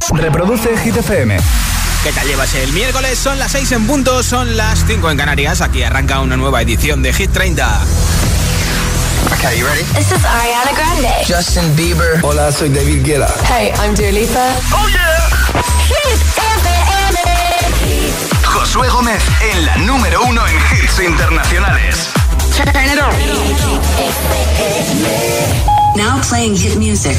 Reproduce Hit FM. ¿Qué tal llevas el miércoles? Son las 6 en punto, son las 5 en Canarias. Aquí arranca una nueva edición de Hit 30. Okay, you ready? This is Ariana Grande. Justin Bieber. Hola, soy David Guetta. Hey, I'm Dua Lipa. Oh yeah. Hit FM. Josué Gómez en la número uno en hits internacionales. Turn it on. Now playing hit music.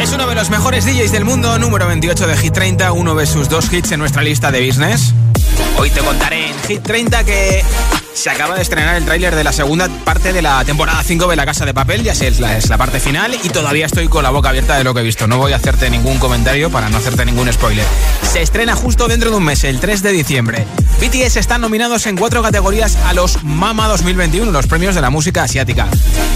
Es uno de los mejores DJs del mundo, número 28 de Hit 30, uno de sus dos hits en nuestra lista de business. Hoy te contaré en Hit 30 que se acaba de estrenar el tráiler de la segunda parte de la temporada 5 de La Casa de Papel, ya sé, es la, es la parte final y todavía estoy con la boca abierta de lo que he visto. No voy a hacerte ningún comentario para no hacerte ningún spoiler. Se estrena justo dentro de un mes, el 3 de diciembre. BTS están nominados en cuatro categorías a los Mama 2021, los premios de la música asiática.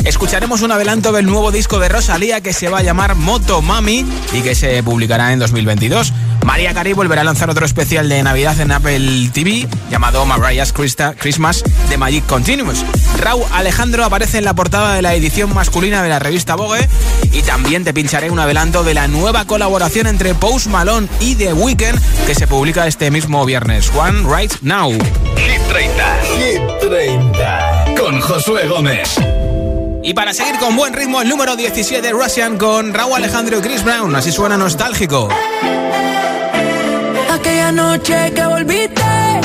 Escucharemos un adelanto del nuevo disco de Rosalía que se va a llamar Moto Mami y que se publicará en 2022. María Carey volverá a lanzar otro especial de Navidad en Apple TV llamado Mariah's Christmas de Magic Continuous. Raúl Alejandro aparece en la portada de la edición masculina de la revista Vogue y también te pincharé un adelanto de la nueva colaboración entre Post Malone y The Weeknd que se publica este mismo viernes. One Right Now. Hit 30. Hit 30. Con Josué Gómez. Y para seguir con buen ritmo, el número 17 Russian con Raúl Alejandro Chris Brown. Así suena nostálgico. Aquella noche que volviste,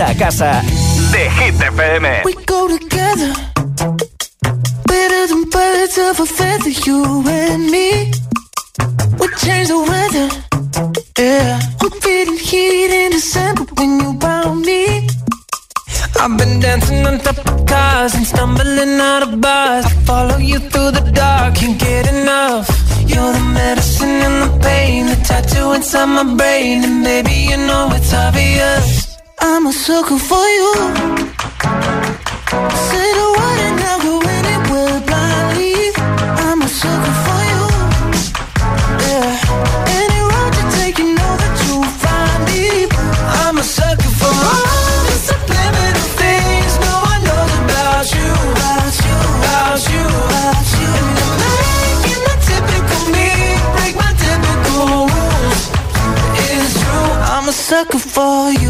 vuelta a casa de Hit FM. We go together Better than birds of a feather You and me. We change the weather Yeah. I'm feeling heat in December When you found me. I've been dancing on top of cars And stumbling out of bars. Follow you through the dark Can't get enough. You're the medicine and the pain The tattoo inside my brain And baby you know it's obvious I'm a sucker for you Say the word and I'll go anywhere blindly. I'm a sucker for you. Yeah. Any road you take, you know that you'll find me. I'm a sucker for no one knows about you. About you. About you. About you. And the typical me break my typical rules. It's true. I'm a sucker for you.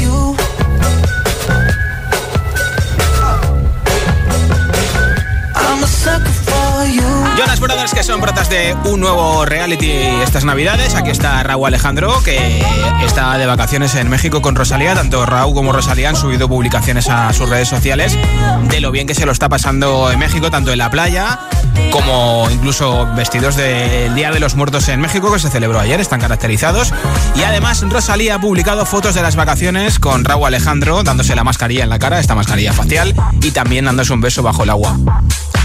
Jonas Brothers, que son brotas de un nuevo reality estas navidades. Aquí está Raúl Alejandro, que está de vacaciones en México con Rosalía. Tanto Raúl como Rosalía han subido publicaciones a sus redes sociales de lo bien que se lo está pasando en México, tanto en la playa como incluso vestidos del Día de los Muertos en México, que se celebró ayer, están caracterizados. Y además Rosalía ha publicado fotos de las vacaciones con Raúl Alejandro dándose la mascarilla en la cara, esta mascarilla facial, y también dándose un beso bajo el agua.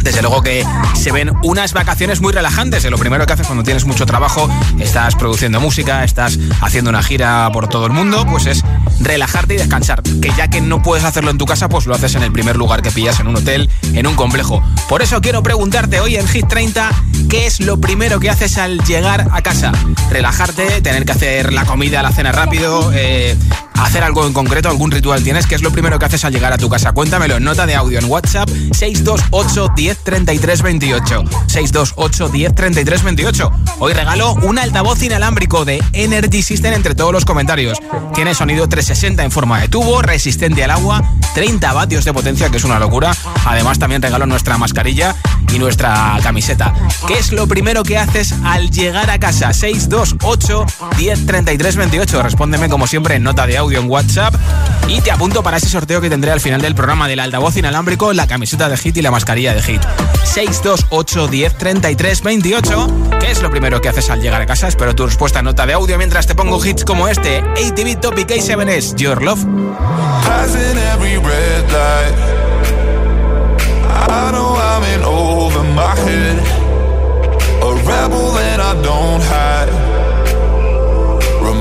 Desde luego que se ven unas vacaciones muy relajantes. Lo primero que haces cuando tienes mucho trabajo, estás produciendo música, estás haciendo una gira por todo el mundo, pues es relajarte y descansar. Que ya que no puedes hacerlo en tu casa, pues lo haces en el primer lugar que pillas, en un hotel, en un complejo. Por eso quiero preguntarte hoy en Hit 30, ¿qué es lo primero que haces al llegar a casa? Relajarte, tener que hacer la comida, la cena rápido, eh, hacer algo en concreto, algún ritual tienes, ¿qué es lo primero que haces al llegar a tu casa? Cuéntamelo en nota de audio en WhatsApp 628 10 33 28. 628 10 33 28. Hoy regalo un altavoz inalámbrico de Energy System entre todos los comentarios. Tiene sonido 360 en forma de tubo, resistente al agua, 30 vatios de potencia, que es una locura. Además, también regalo nuestra mascarilla y nuestra camiseta. ¿Qué es lo primero que haces al llegar a casa? 628 10 33 28. Respóndeme como siempre en nota de audio en WhatsApp y te apunto para ese sorteo que tendré al final del programa del altavoz inalámbrico, la camiseta de Hit y la mascarilla de Hit. 628 10 33 28. ¿Qué es lo primero que haces al llegar a casa? Espero tu respuesta nota de audio mientras te pongo hits como este. ATV Topic A7S, Your Love. A rebel that I don't hide.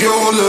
Your love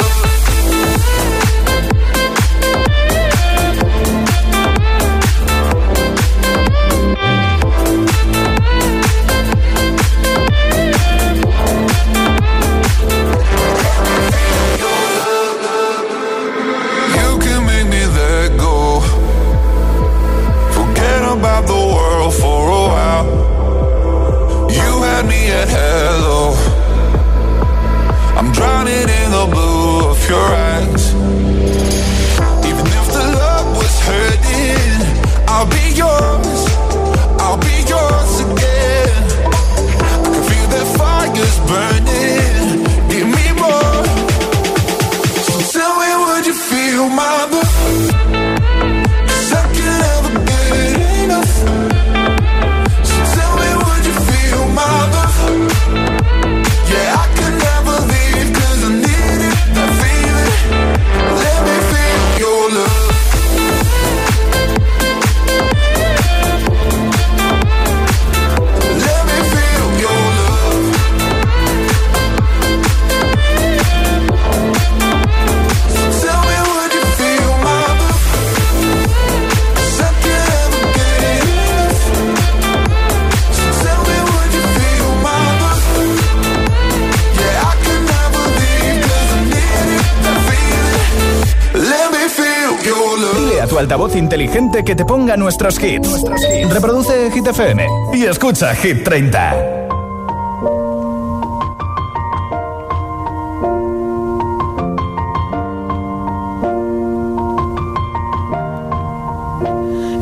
inteligente que te ponga nuestros hits. Reproduce Hit FM y escucha Hit 30.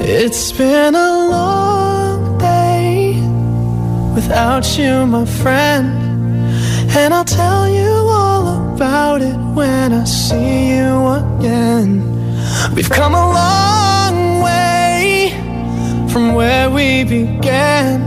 It's been a long day without you, my friend. And I'll tell you all about it when I see you again. We've come a long where we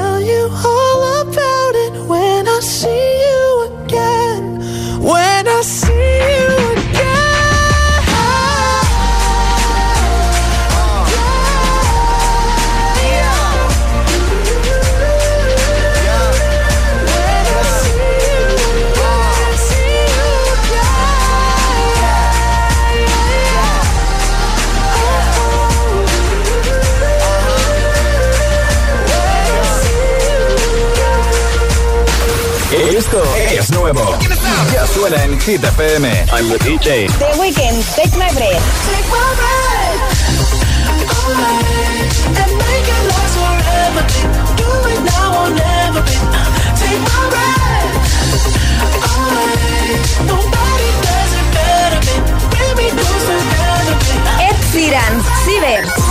Hit FM. I'm the DJ. The Weeknd, Take My Breath. Take my breath and make it last forever. Do it now or never. Take my breath Nobody does it better. Baby, goes together. Ed Sheeran.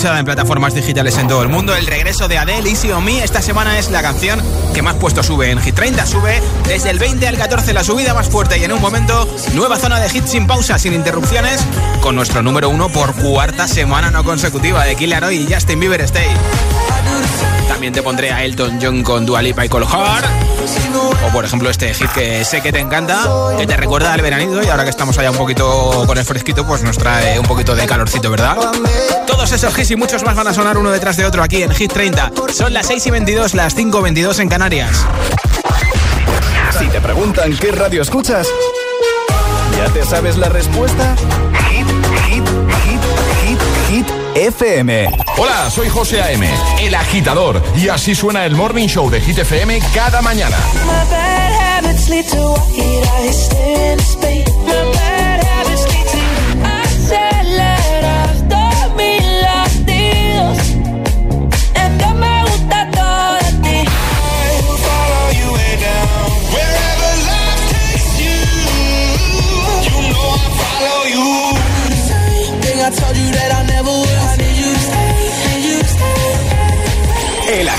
Escuchada en plataformas digitales en todo el mundo. El regreso de Adele, Easy on Me, esta semana es la canción que más puesto sube en Hit 30. Sube desde el 20 al 14, la subida más fuerte. Y en un momento, nueva zona de hits sin pausa, sin interrupciones, con nuestro número uno por cuarta semana no consecutiva de Killer Hoy y Justin Bieber Stay. También te pondré a Elton John con Dua Lipa y Cole Hard. O por ejemplo este hit que sé que te encanta, que te recuerda al veranito y ahora que estamos allá un poquito con el fresquito, pues nos trae un poquito de calorcito, ¿verdad? Todos esos hits y muchos más van a sonar uno detrás de otro aquí en Hit 30. Son las 6 y 22, las 5 y 22 en Canarias. Si te preguntan qué radio escuchas, ¿ya te sabes la respuesta? Hit, hit, hit, hit, hit. FM. Hola, soy José A.M., el agitador, y así suena el Morning Show de Hit FM cada mañana. El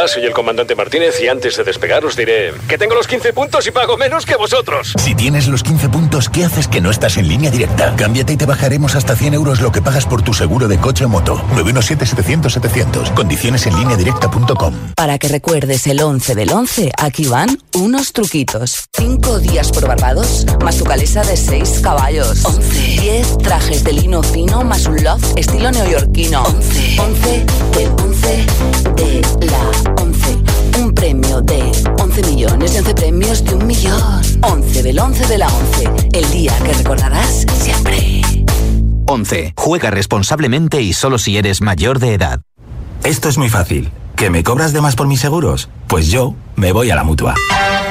Hola, soy el comandante Martínez y antes de despegar os diré que tengo los 15 puntos y pago menos que vosotros. Si tienes los 15 puntos, ¿qué haces que no estás en línea directa? Cámbiate y te bajaremos hasta 100 euros lo que pagas por tu seguro de coche o moto. 917-700-700. Condiciones en línea directa.com. Para que recuerdes el 11 del 11, aquí van unos truquitos. 5 días por Barbados, más tu calesa de 6 caballos. 11. 10 trajes de lino fino, más un loft estilo neoyorquino. 11. 11 del 11 de la 11. Un premio de 11 millones de 11 premios de un millón. 11 del 11 de la 11. El día que recordarás siempre. 11. Juega responsablemente y solo si eres mayor de edad. Esto es muy fácil. ¿Que me cobras de más por mis seguros? Pues yo me voy a la mutua.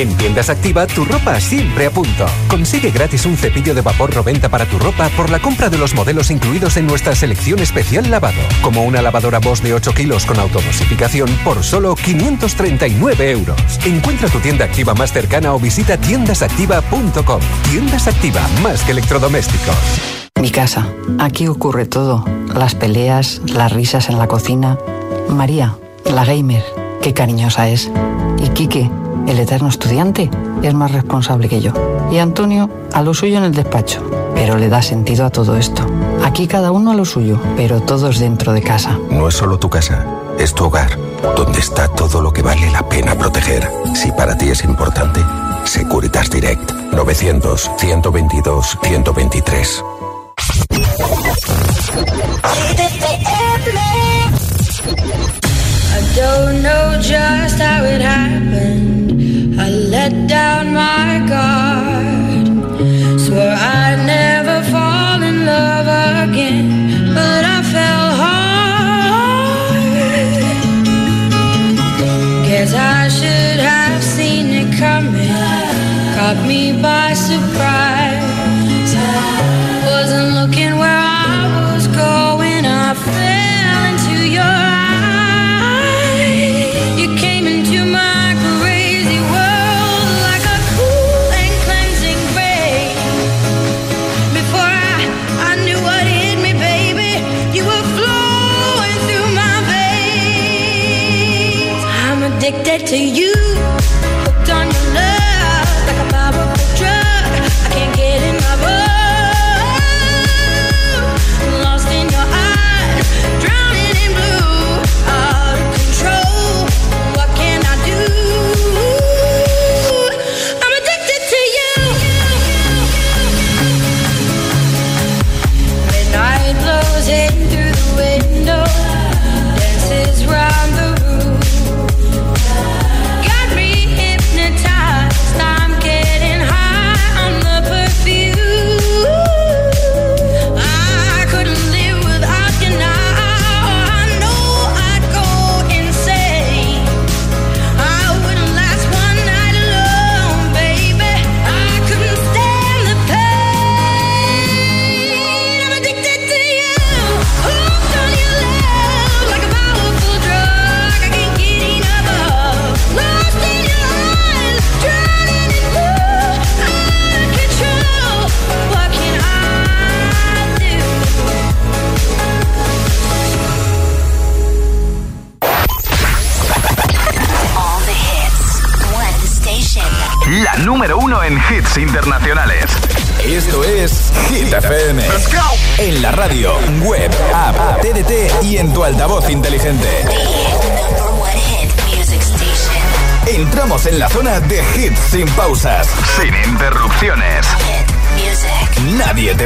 En Tiendas Activa, tu ropa siempre a punto. Consigue gratis un cepillo de vapor Roventa para tu ropa por la compra de los modelos incluidos en nuestra selección especial lavado, como una lavadora Bosch de 8 kilos con autodosificación por solo 539 euros. Encuentra tu tienda activa más cercana o visita tiendasactiva.com. Tiendas Activa, más que electrodomésticos. Mi casa. Aquí ocurre todo. Las peleas, las risas en la cocina. María, la gamer, qué cariñosa es. Y Quique, el eterno estudiante, es más responsable que yo. Y Antonio, a lo suyo en el despacho. Pero le da sentido a todo esto. Aquí cada uno a lo suyo, pero todos dentro de casa. No es solo tu casa, es tu hogar, donde está todo lo que vale la pena proteger. Si para ti es importante, Securitas Direct 900 122 123. I don't know just how it happened. I let down my guard. Swore I'd never fall in love again, but I fell hard. Guess I should have seen it coming. Caught me by surprise.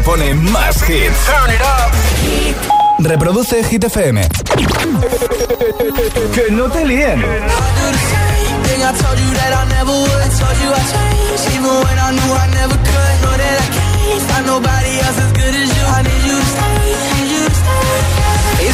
Pone más hits. Reproduce Hit FM. que no te líen.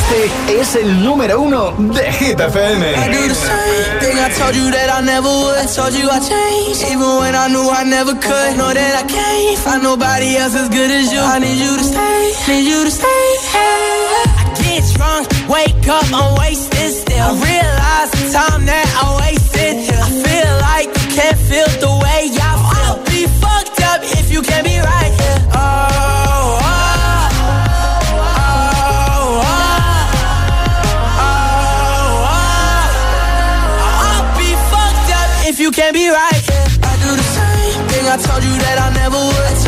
Este es el número uno de Hit. I do the same I told you that I never would. Told you I changed, even when I knew I never could. Know that I can't find nobody else as good as you. I need you to stay, need you to stay. I get drunk, wake up, I'm wasted still. I realize the time that I wasted. I feel like you can't feel the way I feel. I'll be fucked up if you can't be right oh,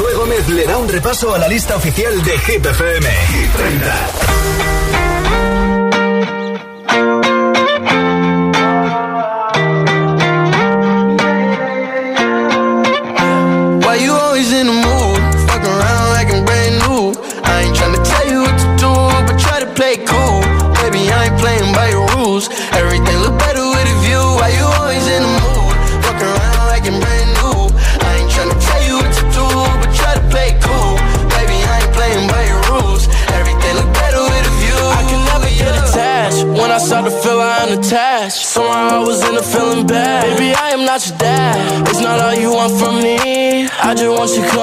Josué Gómez le da un repaso a la lista oficial de Hit FM. Hit 30. Baby, I am not your dad. It's not all you want from me. I just want your company.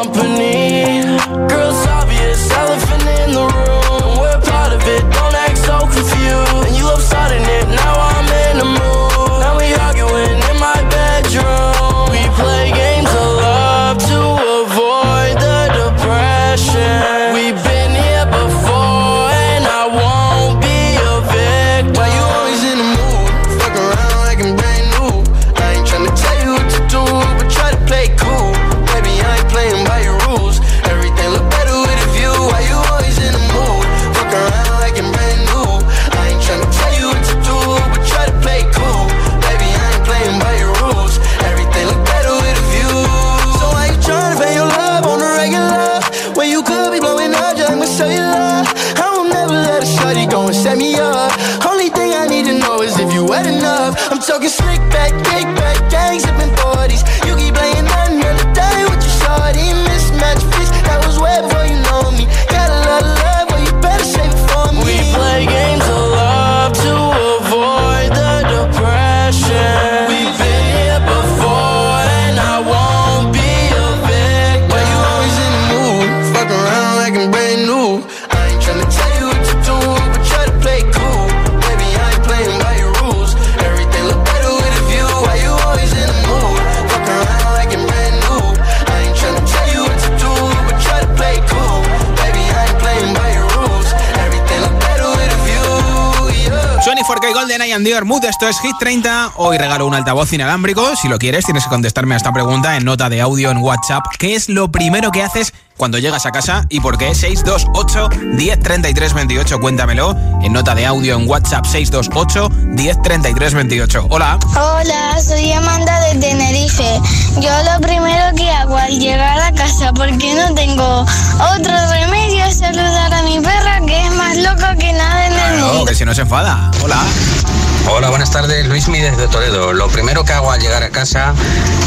Mood, esto es Hit 30. Hoy regalo un altavoz inalámbrico. Si lo quieres, tienes que contestarme a esta pregunta en nota de audio en WhatsApp. ¿Qué es lo primero que haces cuando llegas a casa y por qué 628 1033 28 cuéntamelo en nota de audio en WhatsApp. 628 1033 28 hola. Hola soy Amanda de Tenerife. Yo lo primero que hago al llegar a casa porque no tengo otro remedio es saludar a mi perra que es más loca que nada en el mundo. que si no se enfada. Hola Hola, buenas tardes, Luismi desde Toledo. Lo primero que hago al llegar a casa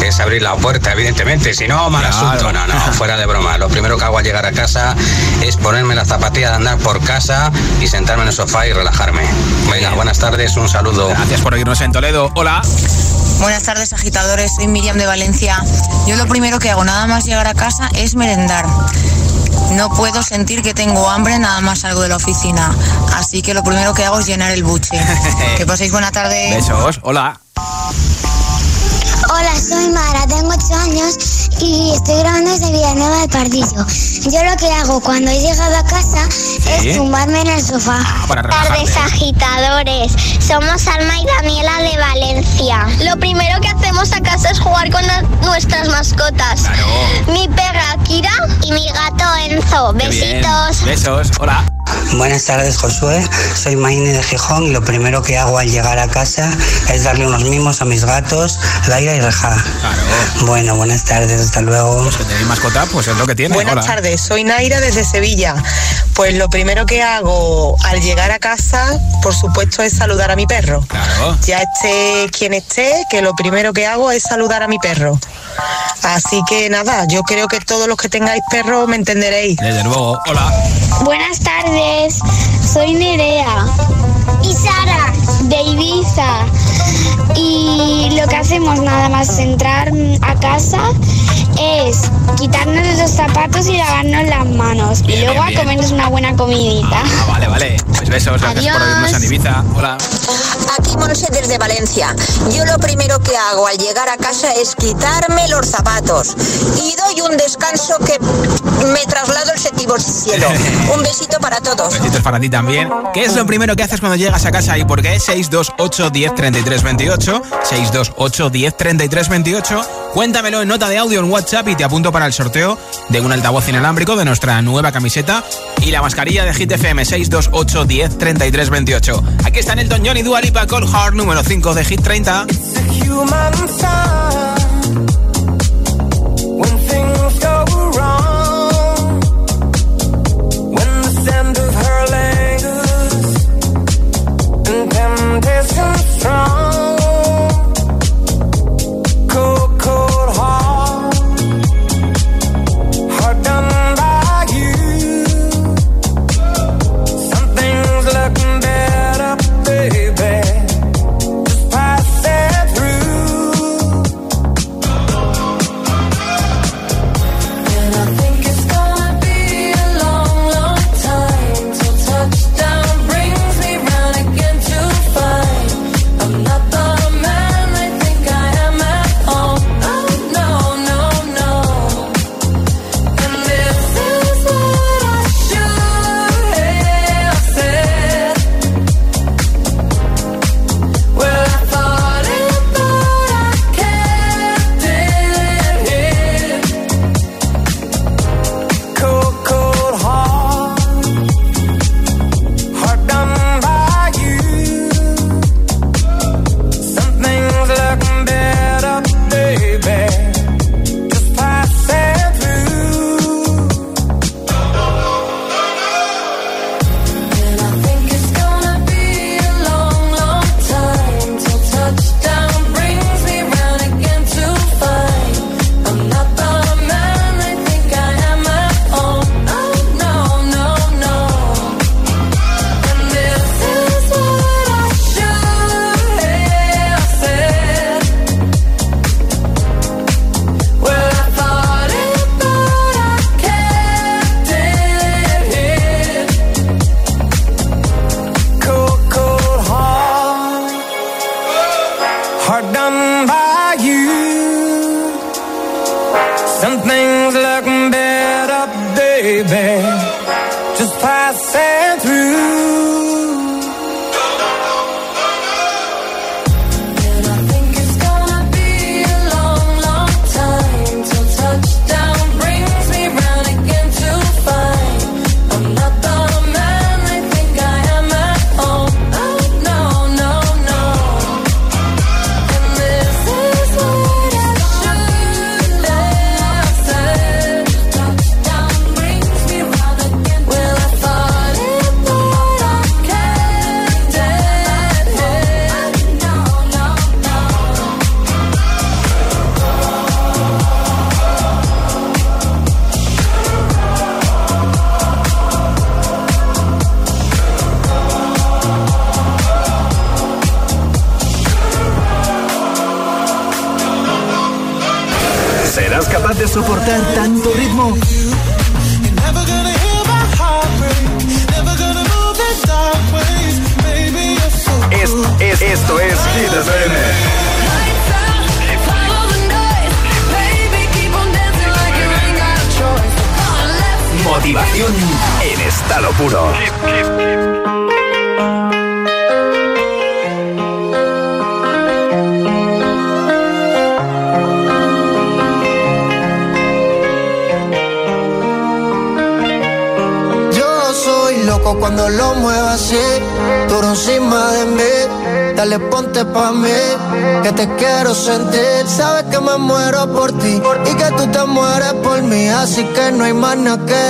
es abrir la puerta, evidentemente, si no, mal asunto. No, no, fuera de broma. Lo primero que hago al llegar a casa es ponerme la zapatilla de andar por casa y sentarme en el sofá y relajarme. Venga, buenas tardes, un saludo. Gracias por oírnos en Toledo. Hola. Buenas tardes, agitadores. Soy Miriam de Valencia. Yo lo primero que hago nada más llegar a casa es merendar. No puedo sentir que tengo hambre nada más salgo de la oficina. Así que lo primero que hago es llenar el buche. que paséis buena tarde. Besos. Hola. Hola, soy Mara, tengo 8 años y estoy grabando desde Villanueva del Pardillo. Yo lo que hago cuando he llegado a casa es tumbarme en el sofá. Ah, para Tardes agitadores, somos Alma y Daniela de Valencia. Lo primero que hacemos a casa es jugar con nuestras mascotas. Mi perra Mi gato Enzo. Besitos. Besos. Hola. Buenas tardes, Josué. Soy Maine de Gijón y lo primero que hago al llegar a casa es darle unos mimos a mis gatos, Laira y Reja. Claro. Bueno, buenas tardes, hasta luego. Pues que tenéis mascota, pues es lo que tiene. Buenas Hola. tardes, soy Naira desde Sevilla. Pues lo primero que hago al llegar a casa, por supuesto, es saludar a mi perro. Claro. Ya esté quien esté, que lo primero que hago es saludar a mi perro. Así que nada, yo creo que todos los que tengáis perro me entenderéis. Desde luego. Hola. Buenas tardes, soy Nerea y Sara de Ibiza. Y lo que hacemos nada más entrar a casa es quitarnos los zapatos y lavarnos las manos. Bien, y luego bien, a bien. comernos una buena comidita. Ah, vale, vale. Pues besos. Gracias por Adiós. oírnos en Ibiza. Hola. Aquí Monse desde Valencia. Yo lo primero que hago al llegar a casa es quitarme los zapatos y doy un descanso que me traslado al séptimo cielo. Un besito para todos. Besitos para ti también. ¿Qué es lo primero que haces cuando llegas a casa y por qué? 628 10 33 28. 628 10 33 28. Cuéntamelo en nota de audio en WhatsApp y te apunto para el sorteo de un altavoz inalámbrico de nuestra nueva camiseta y la mascarilla de Hit FM 628 10 33 28. Aquí están el John y Dua Lipa Cold Heart número 5 de Hit 30. human sign when things go wrong. Temptation strong. Cold, nada que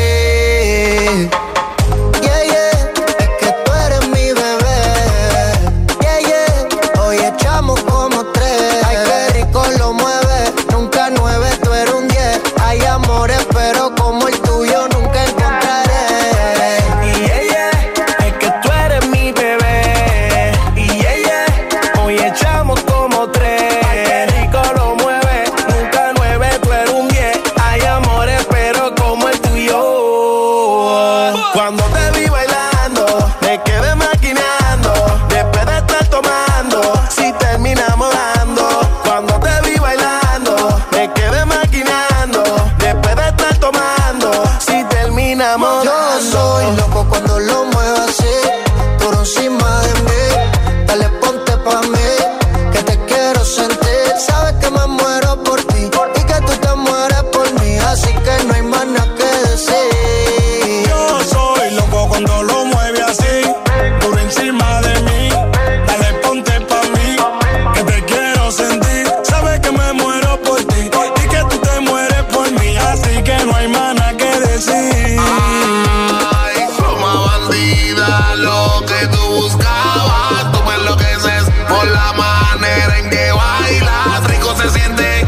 Bailas. Rico se siente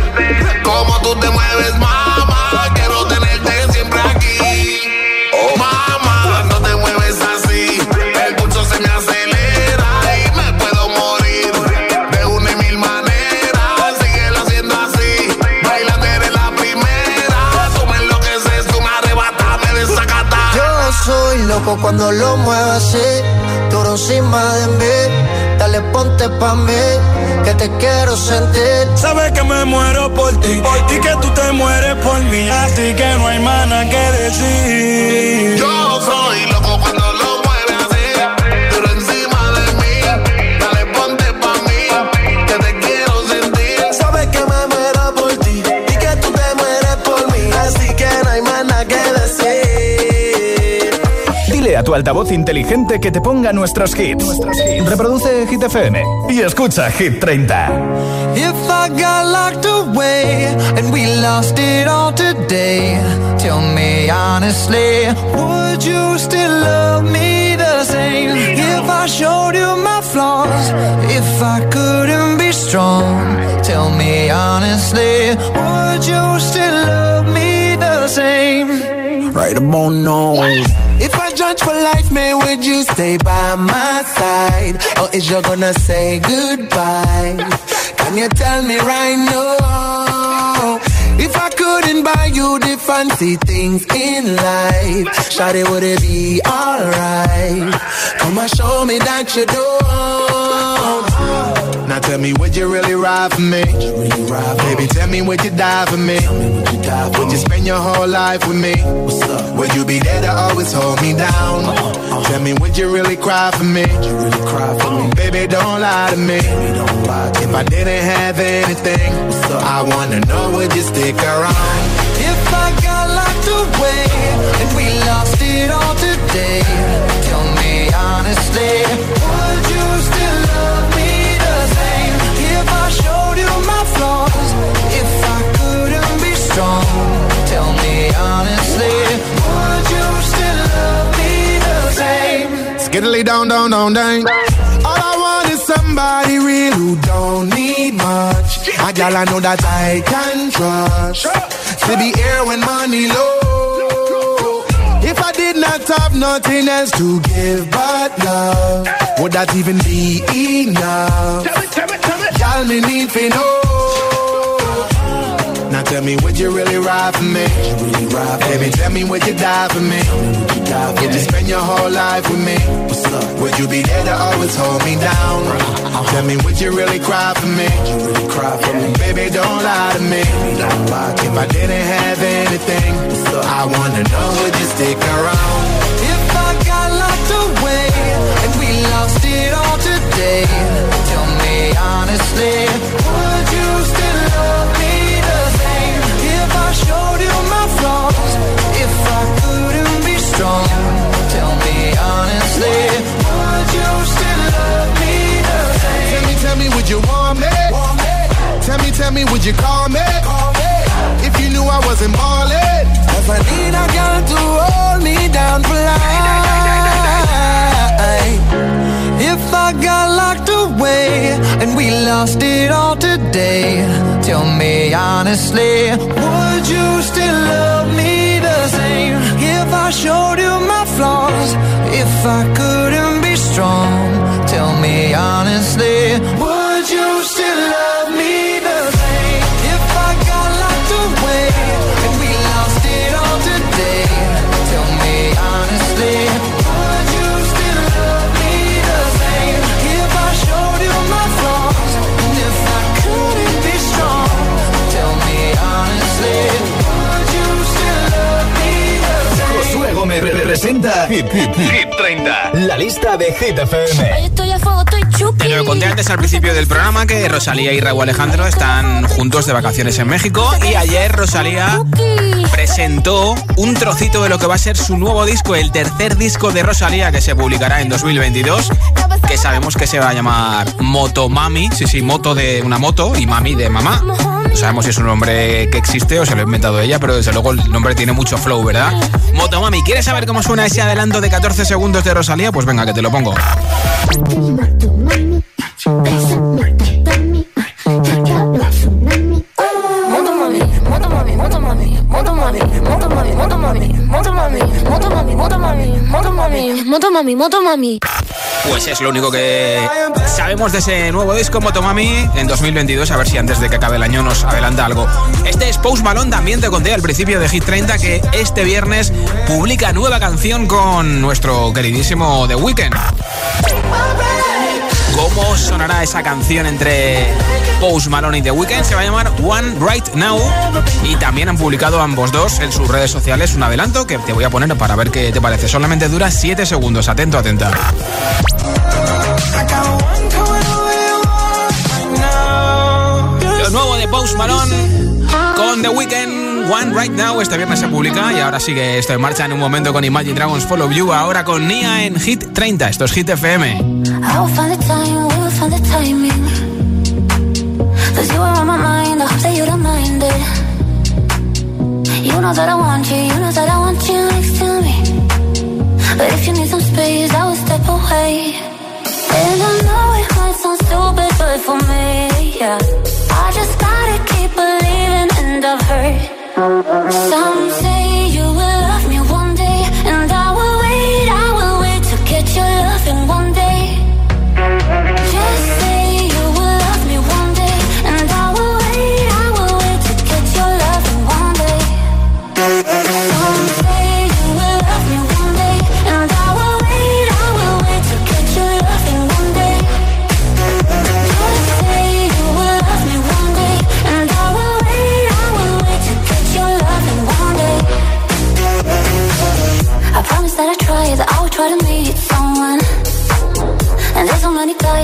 como tú te mueves, mamá. Quiero tenerte siempre aquí. Oh, mamá, cuando te mueves así, el pulso se me acelera y me puedo morir de una y mil maneras. Síguelo haciendo así, bailando eres la primera. Tú me enloqueces, tú me arrebatas, me desacatas. Yo soy loco cuando lo muevo así, duro encima de mí. Ponte pa' mí, que te quiero sentir. Sabes que me muero por ti y que tú te mueres por mí, así que no hay nada que decir. Yo soy lo a tu altavoz inteligente que te ponga nuestros hits. Reproduce Hit FM y escucha Hit 30. If I got locked away and we lost it all today, tell me honestly, would you still love me the same? If I showed you my flaws, if I couldn't be strong, tell me honestly, would you still love me the same? Right about now. Judge for life, man, would you stay by my side? Or is you gonna say goodbye? Can you tell me right now? If I couldn't buy you the fancy things in life, Shawty, would it be alright? Come and show me that you don't. To tell me, would you really ride for me? Really ride Baby, tell me, would you die for me? Would you, die for would you spend your whole life with me? What's up? Would you be there always hold me down? Tell me, would you really cry for me? You really cry for me? Baby, don't lie to me. Don't lie if. I didn't have anything, so I wanna know, would you stick around? If I got locked away and we lost it all today, tell me honestly, would you still love me the same? If I showed you my flaws, if I couldn't be strong, tell me honestly, same? Skiddly down, down, down, down. All I want is somebody real who don't need much. A gal I know that I can trust. To be here when money low. If I did not have nothing else to give but love, would that even be enough? Y'all me need to know. Now tell me, would you really ride for me? Really ride for Baby, me? tell me, would you die for me? Would you, die for would you spend your whole life with me? What's up? Would you be there to always hold me down? Uh-huh. Tell me, would you really cry for me? Would you really cry for me? Baby, don't lie to me. Don't lie if I didn't have anything, so I wanna know, would you stick around? If I got locked away and we lost it all today, tell me honestly, would you still Tell me, tell me, would you want me? Tell me, tell me, would you call me? If you knew I wasn't ballin'. Cause I need a girl to hold me down for life. If I got locked away and we lost it all today, tell me honestly, would you still love me the same? If I showed you my flaws, if I couldn't be strong, tell me honestly, would Gómez representa Hit, Hit, Hit 30, la lista de Hit FM. Estoy a fuego, estoy chupi. Te lo conté antes al principio del programa que Rosalía y Raúl Alejandro están juntos de vacaciones en México y ayer Rosalía presentó un trocito de lo que va a ser su nuevo disco, el tercer disco de Rosalía que se publicará en 2022, sabemos que se va a llamar Motomami, sí, sí, moto de una moto y mami de mamá. No sabemos si es un nombre que existe o se lo ha inventado ella, pero desde luego el nombre tiene mucho flow, ¿verdad? Motomami, ¿quieres saber cómo suena ese adelanto de 14 segundos de Rosalía? Pues venga, que te lo pongo. Motomami, motomami, motomami. Pues es lo único que sabemos de ese nuevo disco Motomami en 2022. A ver si antes de que acabe el año nos adelanta algo. Este es Post Malone. También te conté al principio de Hit 30 que este viernes publica nueva canción con nuestro queridísimo The Weeknd. ¿Cómo sonará esa canción entre Post Malone y The Weeknd? Se va a llamar One Right Now. Y también han publicado ambos dos en sus redes sociales un adelanto que te voy a poner para ver qué te parece. Solamente dura 7 segundos. Atento, atenta. Lo nuevo de Post Malone con The Weeknd, One Right Now. Este viernes se publica y ahora sigue esto en marcha en un momento con Imagine Dragons Follow You. Ahora con Nia en Hit 30. Esto es Hit FM. You know that I want you, you know that I want you next to me. But if you need some space, I will step away. And I know it might sound stupid, but for me, yeah. I just gotta keep believing, and I've heard some say you will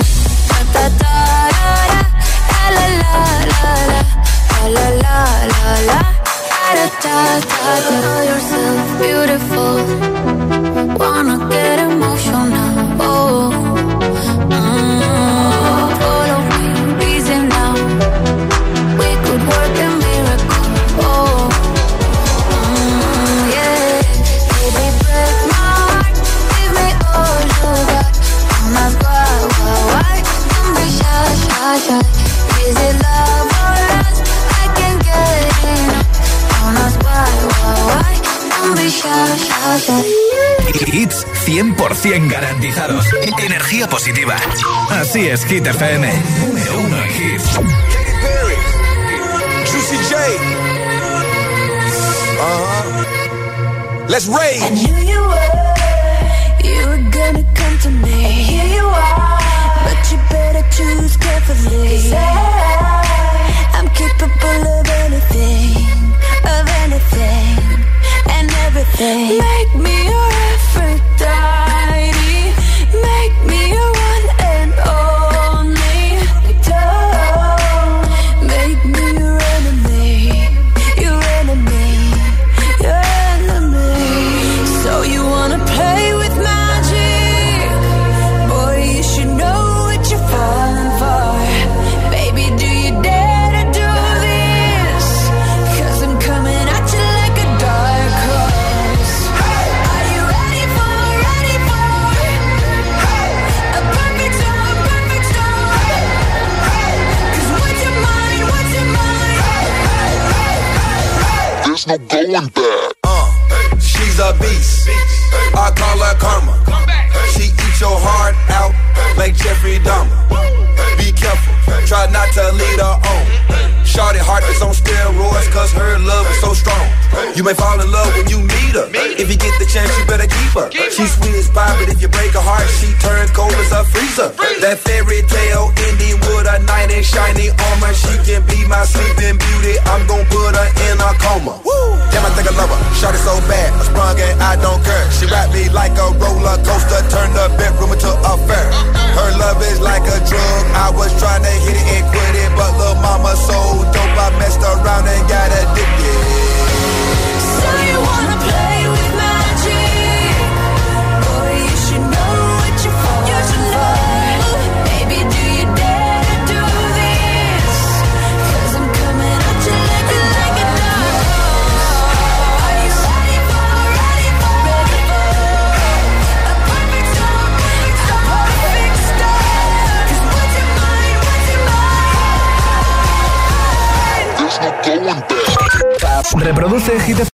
stuff Hit FM.